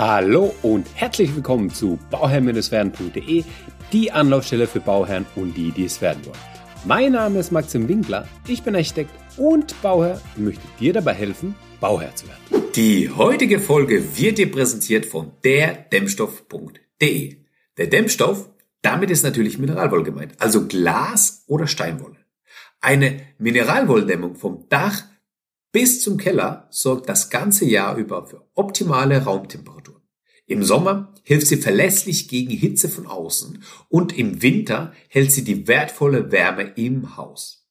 Hallo und herzlich willkommen zu bauherr-werden.de, die Anlaufstelle für Bauherren und die, die es werden wollen. Mein Name ist Maxim Winkler, ich bin Architekt und Bauherr und möchte dir dabei helfen, Bauherr zu werden. Die heutige Folge wird dir präsentiert von derdämmstoff.de. Der Dämmstoff, damit ist natürlich Mineralwolle gemeint, also Glas oder Steinwolle. Eine Mineralwolldämmung vom Dach bis zum Keller sorgt das ganze Jahr über für optimale Raumtemperaturen. Im Sommer hilft sie verlässlich gegen Hitze von außen und im Winter hält sie die wertvolle Wärme im Haus.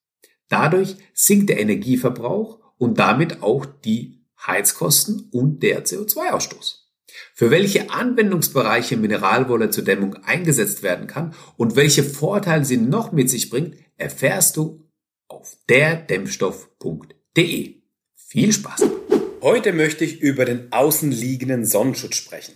Dadurch sinkt der Energieverbrauch und damit auch die Heizkosten und der CO2-Ausstoß. Für welche Anwendungsbereiche Mineralwolle zur Dämmung eingesetzt werden kann und welche Vorteile sie noch mit sich bringt, erfährst du auf derdämmstoff.de. Viel Spaß! Heute möchte ich über den außenliegenden Sonnenschutz sprechen.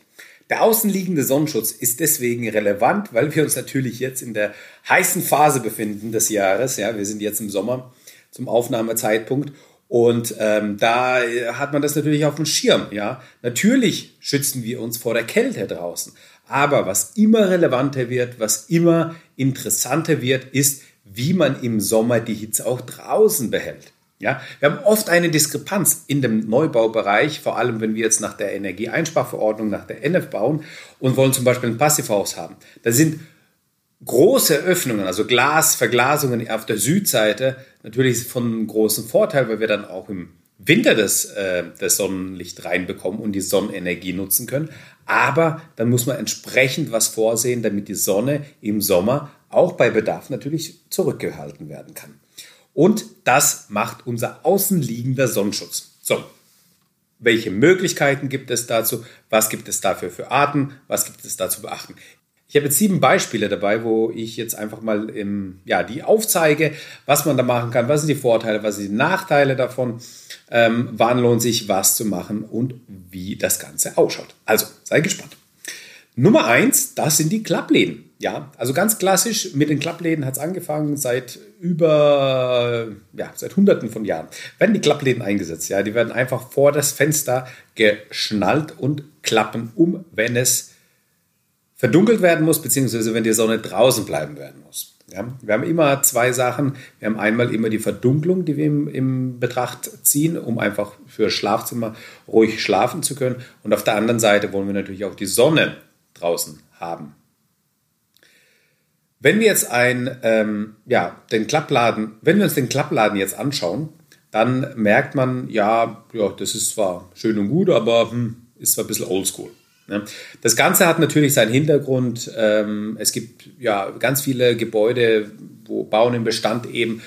Der außenliegende Sonnenschutz ist deswegen relevant, weil wir uns natürlich jetzt in der heißen Phase befinden des Jahres. Ja, wir sind jetzt im Sommer zum Aufnahmezeitpunkt und ähm, da hat man das natürlich auf dem Schirm. Ja, natürlich schützen wir uns vor der Kälte draußen. Aber was immer relevanter wird, was immer interessanter wird, ist, wie man im Sommer die Hitze auch draußen behält. Ja, wir haben oft eine Diskrepanz in dem Neubaubereich, vor allem wenn wir jetzt nach der Energieeinsparverordnung, nach der NF bauen und wollen zum Beispiel ein Passivhaus haben. Da sind große Öffnungen, also Glasverglasungen auf der Südseite natürlich von großem Vorteil, weil wir dann auch im Winter das, äh, das Sonnenlicht reinbekommen und die Sonnenenergie nutzen können. Aber dann muss man entsprechend was vorsehen, damit die Sonne im Sommer auch bei Bedarf natürlich zurückgehalten werden kann. Und das macht unser außenliegender Sonnenschutz. So, welche Möglichkeiten gibt es dazu? Was gibt es dafür für Arten? Was gibt es da zu beachten? Ich habe jetzt sieben Beispiele dabei, wo ich jetzt einfach mal im, ja, die aufzeige, was man da machen kann, was sind die Vorteile, was sind die Nachteile davon, ähm, wann lohnt sich was zu machen und wie das Ganze ausschaut. Also, sei gespannt. Nummer eins, das sind die Klappläden. Ja, also ganz klassisch mit den Klappläden hat es angefangen seit über, ja, seit hunderten von Jahren. Werden die Klappläden eingesetzt, ja, die werden einfach vor das Fenster geschnallt und klappen um, wenn es verdunkelt werden muss, beziehungsweise wenn die Sonne draußen bleiben werden muss. Ja, wir haben immer zwei Sachen. Wir haben einmal immer die Verdunklung, die wir im, im Betracht ziehen, um einfach für Schlafzimmer ruhig schlafen zu können. Und auf der anderen Seite wollen wir natürlich auch die Sonne draußen haben. Wenn wir jetzt ein, ähm, ja, den Klappladen, wenn wir uns den Klappladen jetzt anschauen, dann merkt man, ja, ja, das ist zwar schön und gut, aber hm, ist zwar ein bisschen oldschool. Ne? Das Ganze hat natürlich seinen Hintergrund. Ähm, es gibt ja ganz viele Gebäude, wo Bauen im Bestand eben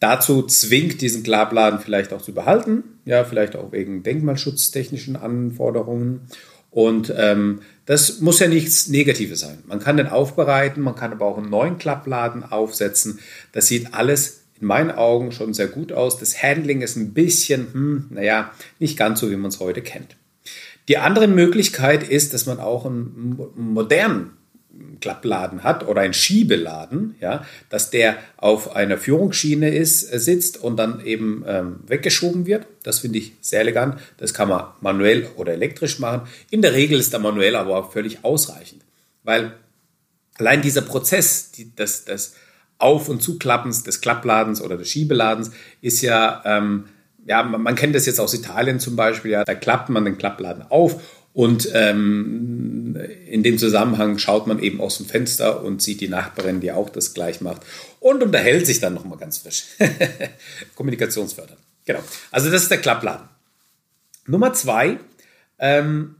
dazu zwingt, diesen Klappladen vielleicht auch zu behalten, ja, vielleicht auch wegen denkmalschutztechnischen Anforderungen. Und ähm, das muss ja nichts Negatives sein. Man kann den aufbereiten, man kann aber auch einen neuen Klappladen aufsetzen. Das sieht alles in meinen Augen schon sehr gut aus. Das Handling ist ein bisschen, hm, naja, nicht ganz so, wie man es heute kennt. Die andere Möglichkeit ist, dass man auch einen modernen Klappladen hat oder ein Schiebeladen, ja, dass der auf einer Führungsschiene ist, äh, sitzt und dann eben ähm, weggeschoben wird. Das finde ich sehr elegant. Das kann man manuell oder elektrisch machen. In der Regel ist der manuell aber auch völlig ausreichend, weil allein dieser Prozess, die, das, das Auf- und Zuklappens des Klappladens oder des Schiebeladens ist ja, ähm, ja, man, man kennt das jetzt aus Italien zum Beispiel, ja, da klappt man den Klappladen auf und ähm, in dem Zusammenhang schaut man eben aus dem Fenster und sieht die Nachbarin, die auch das gleich macht und unterhält sich dann nochmal ganz frisch. Kommunikationsfördernd. Genau. Also das ist der Klappladen. Nummer zwei, ähm,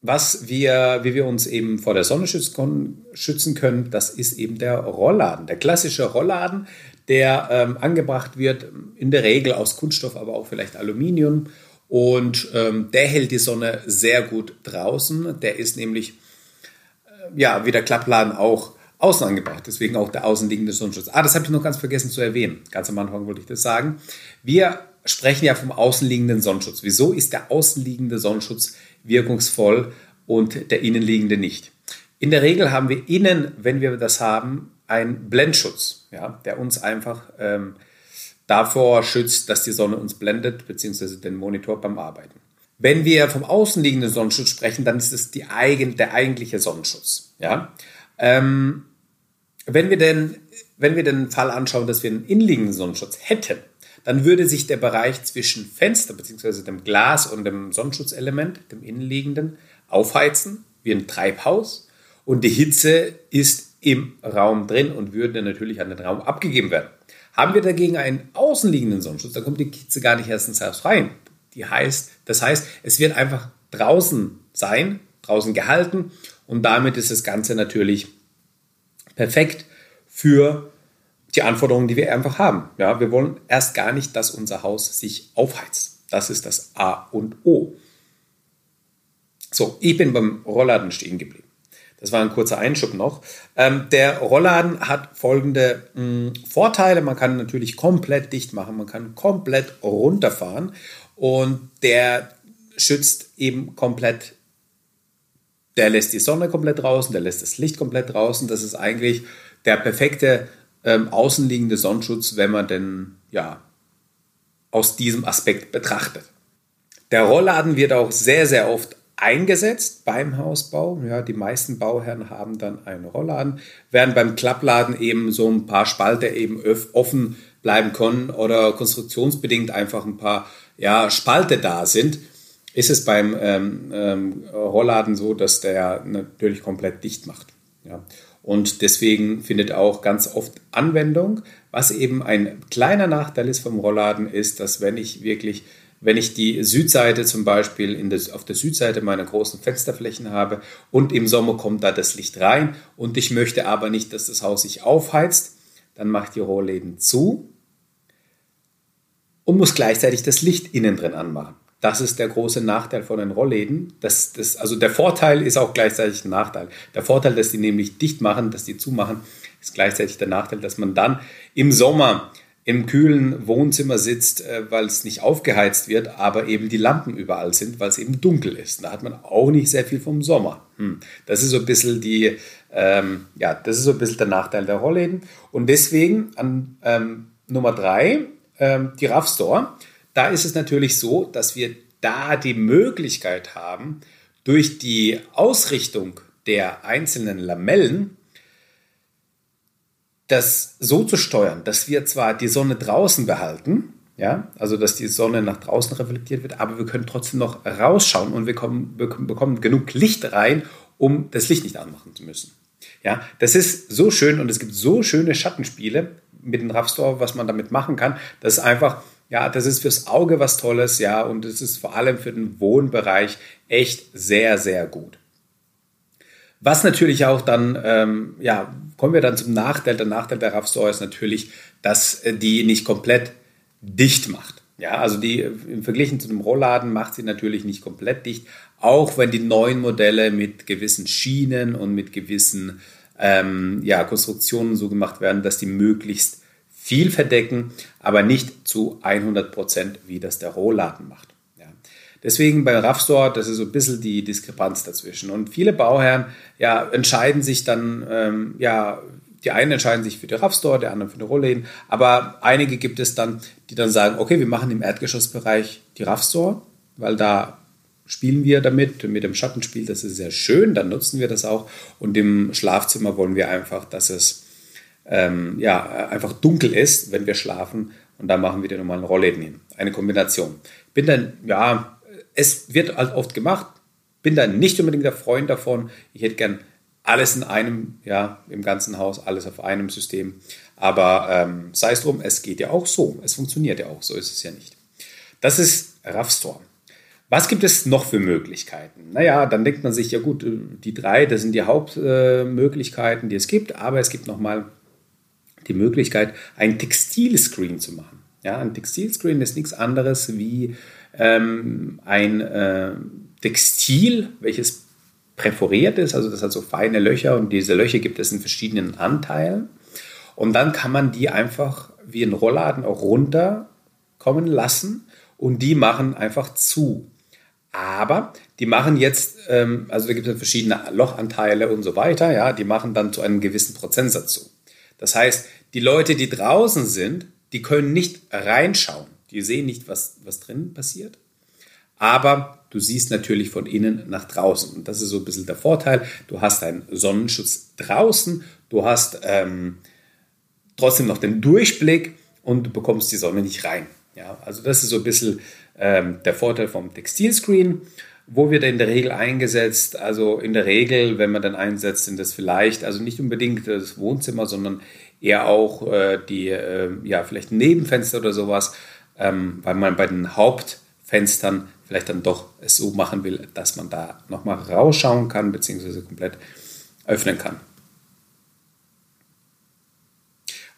was wir, wie wir uns eben vor der Sonne schützen können, das ist eben der Rollladen. Der klassische Rollladen, der ähm, angebracht wird, in der Regel aus Kunststoff, aber auch vielleicht Aluminium und ähm, der hält die Sonne sehr gut draußen. Der ist nämlich, äh, ja, wie der Klappladen auch außen angebracht. Deswegen auch der außenliegende Sonnenschutz. Ah, das habe ich noch ganz vergessen zu erwähnen. Ganz am Anfang wollte ich das sagen. Wir sprechen ja vom außenliegenden Sonnenschutz. Wieso ist der außenliegende Sonnenschutz wirkungsvoll und der innenliegende nicht? In der Regel haben wir innen, wenn wir das haben, einen Blendschutz, ja, der uns einfach ähm, davor schützt, dass die Sonne uns blendet, beziehungsweise den Monitor beim Arbeiten. Wenn wir vom außenliegenden Sonnenschutz sprechen, dann ist es die eigen, der eigentliche Sonnenschutz. Ja? Ähm, wenn, wir denn, wenn wir den Fall anschauen, dass wir einen innenliegenden Sonnenschutz hätten, dann würde sich der Bereich zwischen Fenster bzw. dem Glas und dem Sonnenschutzelement, dem innenliegenden, aufheizen, wie ein Treibhaus. Und die Hitze ist im Raum drin und würde natürlich an den Raum abgegeben werden. Haben wir dagegen einen außenliegenden Sonnenschutz, dann kommt die Hitze gar nicht erst ins Haus rein. Die heißt, das heißt, es wird einfach draußen sein, draußen gehalten und damit ist das Ganze natürlich perfekt für die Anforderungen, die wir einfach haben. Ja, wir wollen erst gar nicht, dass unser Haus sich aufheizt. Das ist das A und O. So, ich bin beim Rollladen stehen geblieben. Das war ein kurzer Einschub noch. Ähm, der Rollladen hat folgende mh, hm, Vorteile. Man kann natürlich komplett dicht machen, man kann komplett runterfahren und der schützt eben komplett. Der lässt die Sonne komplett draußen, der lässt das Licht komplett draußen. Das ist eigentlich der perfekte ähm, außenliegende Sonnenschutz, wenn man denn ja aus diesem Aspekt betrachtet. Der Rollladen wird auch sehr, sehr oft eingesetzt beim Hausbau. Ja, die meisten Bauherren haben dann einen Rollladen, während beim Klappladen eben so ein paar Spalte eben offen bleiben können oder konstruktionsbedingt einfach ein paar ja, Spalte da sind, ist es beim ähm, ähm, Rollladen so, dass der natürlich komplett dicht macht. Ja. Und deswegen findet auch ganz oft Anwendung. Was eben ein kleiner Nachteil ist vom Rollladen, ist, dass wenn ich wirklich, wenn ich die Südseite zum Beispiel in das, auf der Südseite meiner großen Fensterflächen habe und im Sommer kommt da das Licht rein und ich möchte aber nicht, dass das Haus sich aufheizt, dann mache ich die Rollläden zu und muss gleichzeitig das Licht innen drin anmachen. Das ist der große Nachteil von den Rollläden. Das, das, also der Vorteil ist auch gleichzeitig ein Nachteil. Der Vorteil, dass die nämlich dicht machen, dass die zumachen, ist gleichzeitig der Nachteil, dass man dann im Sommer im kühlen Wohnzimmer sitzt, äh, weil es nicht aufgeheizt wird, aber eben die Lampen überall sind, weil es eben dunkel ist. Da hat man auch nicht sehr viel vom Sommer. Hm. Das ist so ein bisschen die, ähm, ja, das ist so ein bisschen der Nachteil der Rollläden. Und deswegen an ähm, Nummer drei, ähm, die RAV Store da ist es natürlich so, dass wir da die Möglichkeit haben, durch die Ausrichtung der einzelnen Lamellen das so zu steuern, dass wir zwar die Sonne draußen behalten, ja, also dass die Sonne nach draußen reflektiert wird, aber wir können trotzdem noch rausschauen und wir kommen, bekommen genug Licht rein, um das Licht nicht anmachen zu müssen. Ja, das ist so schön und es gibt so schöne Schattenspiele mit dem RAV Store, was man damit machen kann. Das ist einfach ja, das ist fürs Auge was Tolles, ja, und es ist vor allem für den Wohnbereich echt sehr, sehr gut. Was natürlich auch dann, ähm, ja, kommen wir dann zum Nachteil. Der Nachteil der RAV Store ist natürlich, dass äh, die nicht komplett dicht macht. Ja, also die im Vergleich zu dem Rollladen macht sie natürlich nicht komplett dicht, auch wenn die neuen Modelle mit gewissen Schienen und mit gewissen ähm, ja, Konstruktionen so gemacht werden, dass die möglichst viel verdecken, aber nicht zu 100 Prozent, wie das der Rollladen macht. Deswegen bei RAV Store, das ist so ein bisschen die Diskrepanz dazwischen. Und viele Bauherren ja, entscheiden sich dann, ähm, ja, die einen entscheiden sich für den RAV Store, der andere für den Rollläden, aber einige gibt es dann, die dann sagen, okay, wir machen im Erdgeschossbereich die RAV Store, weil da spielen wir damit, mit dem Schattenspiel, das ist sehr schön, dann nutzen wir das auch. Und im Schlafzimmer wollen wir einfach, dass es ähm, ja, einfach dunkel ist, wenn wir schlafen. Und da machen wir den normalen Rollläden hin. Eine Kombination. Bin dann, ja, es wird halt oft gemacht. Bin dann nicht unbedingt der Freund davon. Ich hätte gern alles in einem, ja, im ganzen Haus, alles auf einem System. Aber ähm, sei es drum, es geht ja auch so. Es funktioniert ja auch, so ist es ja nicht. Das ist RAV-Store. Was gibt es noch für Möglichkeiten? Naja, dann denkt man sich, ja gut, die drei, das sind die Hauptmöglichkeiten, die es gibt, aber es gibt nochmal die Möglichkeit, ein Textilscreen zu machen. Ja, ein Textilscreen ist nichts anderes wie ähm, ein äh, Textil, welches präforiert ist, also das hat so feine Löcher und diese Löcher gibt es in verschiedenen Anteilen. Und dann kann man die einfach wie ein Rollladen auch runterkommen lassen und die machen einfach zu. Aber die machen jetzt, ähm, also da gibt es verschiedene Lochanteile und so weiter, ja, die machen dann zu einem gewissen Prozentsatz zu. Das heißt, die Leute, die draußen sind, die können nicht reinschauen. Die sehen nicht, was, was drin passiert. Aber du siehst natürlich von innen nach draußen. Und das ist so ein bisschen der Vorteil. Du hast einen Sonnenschutz draußen, du hast ähm, trotzdem noch den Durchblick und du bekommst die Sonne nicht rein. Ja, also das ist so ein bisschen ähm, der Vorteil vom Textilscreen. Wo wird er in der Regel eingesetzt? Also in der Regel, wenn man dann einsetzt, sind das vielleicht, also nicht unbedingt das Wohnzimmer, sondern eher auch äh, die, äh, ja, vielleicht Nebenfenster oder sowas, ähm, weil man bei den Hauptfenstern vielleicht dann doch es so machen will, dass man da nochmal rausschauen kann, beziehungsweise komplett öffnen kann.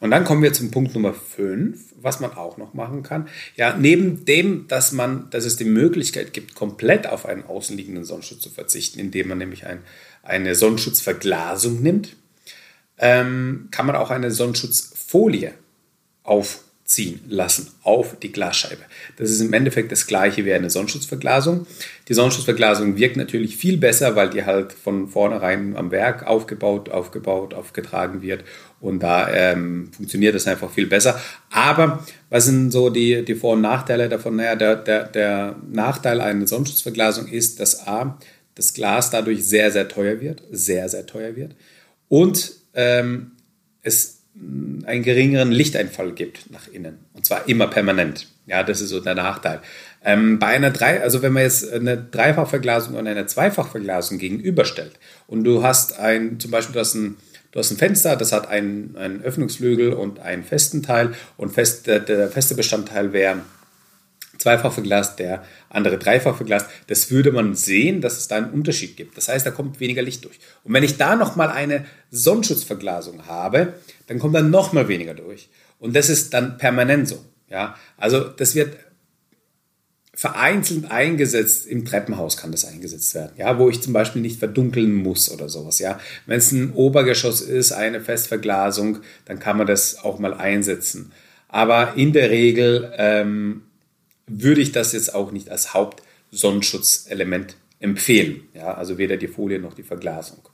Und dann kommen wir zum Punkt Nummer 5, was man auch noch machen kann. Ja, neben dem, dass man, dass es die Möglichkeit gibt, komplett auf einen außenliegenden Sonnenschutz zu verzichten, indem man nämlich ein, eine Sonnenschutzverglasung nimmt, ähm, kann man auch eine Sonnenschutzfolie aufziehen lassen auf die Glasscheibe. Das ist im Endeffekt das gleiche wie eine Sonnenschutzverglasung. Die Sonnenschutzverglasung wirkt natürlich viel besser, weil die halt von vornherein am Werk aufgebaut, aufgebaut, aufgetragen wird und da ähm, funktioniert das einfach viel besser. Aber was sind so die, die Vor- und Nachteile davon? Naja, der, der, der Nachteil einer Sonnenschutzverglasung ist, dass A, das Glas dadurch sehr, sehr teuer wird, sehr, sehr teuer wird und ähm, es einen geringeren Lichteinfall gibt nach innen. Und zwar immer permanent. Ja, das ist so der Nachteil. Ähm, bei einer drei, also wenn man jetzt eine Dreifachverglasung und eine Zweifachverglasung gegenüberstellt und du hast ein, zum Beispiel, du hast ein, du hast ein Fenster, das hat einen, einen Öffnungsflügel und einen festen Teil und fest, der, der feste Bestandteil wäre zweifach verglast, der andere dreifach verglast, das würde man sehen, dass es da einen Unterschied gibt. Das heißt, da kommt weniger Licht durch. Und wenn ich da nochmal eine Sonnenschutzverglasung habe, dann kommt da nochmal weniger durch. Und das ist dann permanent so. Ja, also das wird vereinzelt eingesetzt. Im Treppenhaus kann das eingesetzt werden, ja, wo ich zum Beispiel nicht verdunkeln muss oder sowas, ja. Wenn es ein Obergeschoss ist, eine Festverglasung, dann kann man das auch mal einsetzen. Aber in der Regel ähm, würde ich das jetzt auch nicht als Hauptsonnenschutzelement empfehlen. Ja, also weder die Folie noch die Verglasung.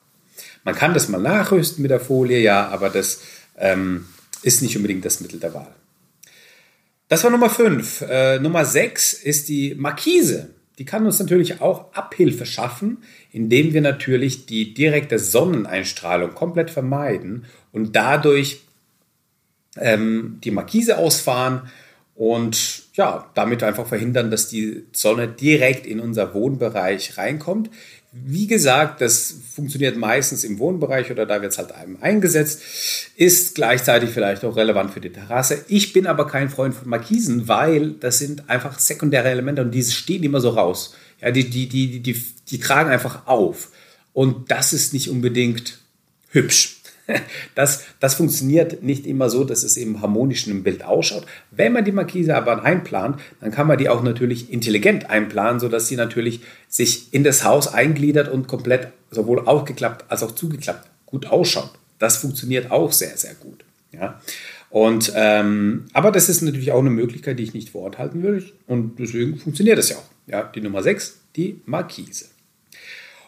Man kann das mal nachrüsten mit der Folie, ja, aber das ähm, ist nicht unbedingt das Mittel der Wahl. Das war Nummer 5. Äh, Nummer 6 ist die Markise. Die kann uns natürlich auch Abhilfe schaffen, indem wir natürlich die direkte Sonneneinstrahlung komplett vermeiden und dadurch ähm, die Markise ausfahren und ja, damit einfach verhindern, dass die Sonne direkt in unser Wohnbereich reinkommt. Wie gesagt, das funktioniert meistens im Wohnbereich oder da wird es halt einem eingesetzt, ist gleichzeitig vielleicht auch relevant für die Terrasse. Ich bin aber kein Freund von Markisen, weil das sind einfach sekundäre Elemente und diese stehen immer so raus. Ja, die, die, die, die, die tragen einfach auf. Und das ist nicht unbedingt hübsch. Das, das funktioniert nicht immer so, dass es eben harmonisch im Bild ausschaut. Wenn man die Markise aber einplant, dann kann man die auch natürlich intelligent einplanen, sodass sie natürlich sich in das Haus eingliedert und komplett sowohl aufgeklappt als auch zugeklappt gut ausschaut. Das funktioniert auch sehr, sehr gut. Ja. Und, ähm, aber das ist natürlich auch eine Möglichkeit, die ich nicht vorenthalten will. Und deswegen funktioniert das ja auch. Ja, die Nummer 6, die Markise.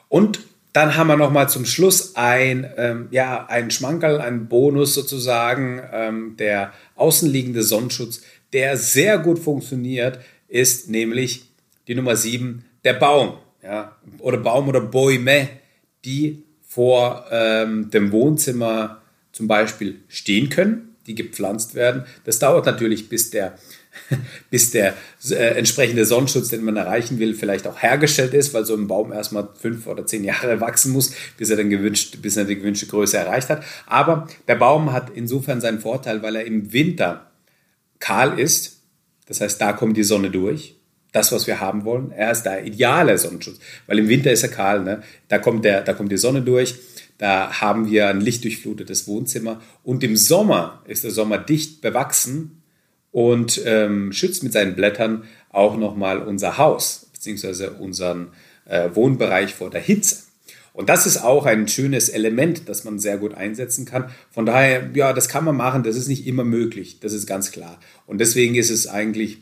Und dann haben wir nochmal zum Schluss ein, ähm, ja, ein Schmankerl, ein Bonus sozusagen. Ähm, der außenliegende Sonnenschutz, der sehr gut funktioniert, ist nämlich die Nummer 7, der Baum. Ja, oder Baum oder Bäume, die vor ähm, dem Wohnzimmer zum Beispiel stehen können, die gepflanzt werden. Das dauert natürlich, bis der bis der äh, entsprechende Sonnenschutz, den man erreichen will, vielleicht auch hergestellt ist, weil so ein Baum erstmal fünf oder zehn Jahre wachsen muss, bis er, dann gewünscht, bis er die gewünschte Größe erreicht hat. Aber der Baum hat insofern seinen Vorteil, weil er im Winter kahl ist. Das heißt, da kommt die Sonne durch. Das, was wir haben wollen. Er ist der ideale Sonnenschutz, weil im Winter ist er kahl. Ne? Da, kommt der, da kommt die Sonne durch. Da haben wir ein lichtdurchflutetes Wohnzimmer. Und im Sommer ist der Sommer dicht bewachsen und ähm, schützt mit seinen Blättern auch nochmal unser Haus bzw. unseren äh, Wohnbereich vor der Hitze. Und das ist auch ein schönes Element, das man sehr gut einsetzen kann. Von daher, ja, das kann man machen, das ist nicht immer möglich, das ist ganz klar. Und deswegen ist es eigentlich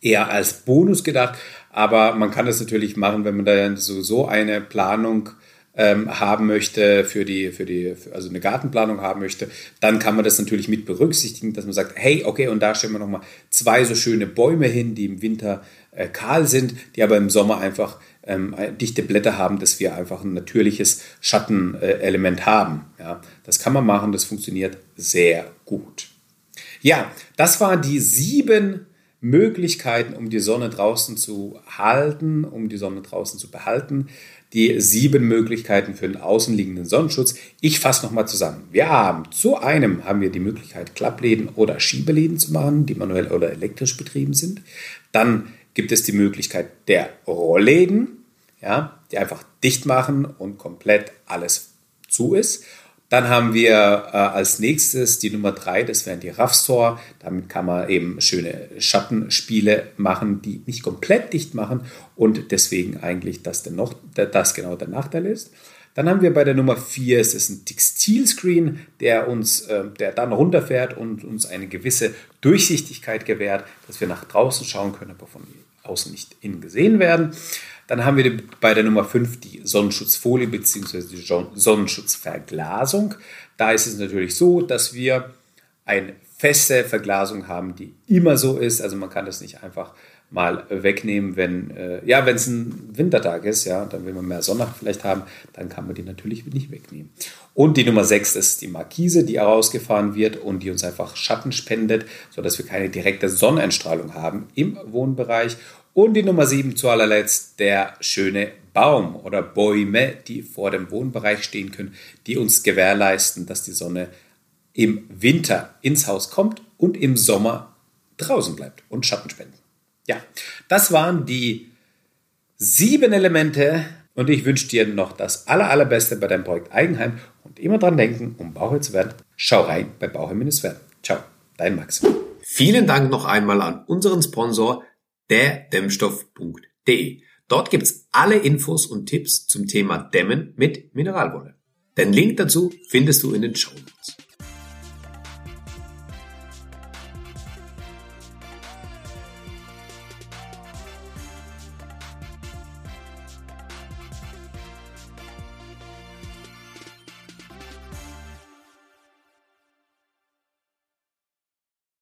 eher als Bonus gedacht, aber man kann das natürlich machen, wenn man da sowieso eine Planung ähm, haben möchte, für die, für die, also eine Gartenplanung haben möchte, dann kann man das natürlich mit berücksichtigen, dass man sagt, hey, okay, und da stellen wir nochmal zwei so schöne Bäume hin, die im Winter äh, kahl sind, die aber im Sommer einfach ähm, dichte Blätter haben, dass wir einfach ein natürliches Schattenelement haben. Ja, das kann man machen, das funktioniert sehr gut. Ja, das waren die sieben Möglichkeiten, um die Sonne draußen zu halten, um die Sonne draußen zu behalten. Die sieben Möglichkeiten für den außenliegenden Sonnenschutz. Ich fasse nochmal zusammen. Wir haben zu einem haben wir die Möglichkeit, Klappläden oder Schiebeläden zu machen, die manuell oder elektrisch betrieben sind. Dann gibt es die Möglichkeit der Rollläden, ja, die einfach dicht machen und komplett alles zu ist. Dann haben wir äh, als nächstes die Nummer drei, das wären die Raffstore. Damit kann man eben schöne Schattenspiele machen, die nicht komplett dicht machen und deswegen eigentlich das, dennoch, das genau der Nachteil ist. Dann haben wir bei der Nummer vier, es ist ein Textilscreen, der uns, äh, der dann runterfährt und uns eine gewisse Durchsichtigkeit gewährt, dass wir nach draußen schauen können, aber von außen nicht innen gesehen werden. Dann haben wir bei der Nummer 5 die Sonnenschutzfolie bzw. die Sonnenschutzverglasung. Da ist es natürlich so, dass wir eine feste Verglasung haben, die immer so ist. Also man kann das nicht einfach mal wegnehmen, wenn äh, ja, wenn es ein Wintertag ist, ja, dann will man mehr Sonne vielleicht haben, dann kann man die natürlich nicht wegnehmen. Und die Nummer 6 ist die Markise, die herausgefahren wird und die uns einfach Schatten spendet, sodass wir keine direkte Sonneneinstrahlung haben im Wohnbereich. Und die Nummer 7 zu allerletzt, der schöne Baum oder Bäume, die vor dem Wohnbereich stehen können, die uns gewährleisten, dass die Sonne im Winter ins Haus kommt und im Sommer draußen bleibt und Schatten spenden. Ja, das waren die sieben Elemente und ich wünsche dir noch das aller, allerbeste bei deinem Projekt Eigenheim und immer dran denken, um Bauherr zu werden, schau rein bei Bauherr-werden. Ciao, dein Max. Vielen Dank noch einmal an unseren Sponsor derdämmstoff.de. Dort gibt's alle Infos und Tipps zum Thema Dämmen mit Mineralwolle. Den Link dazu findest du in den Show Notes.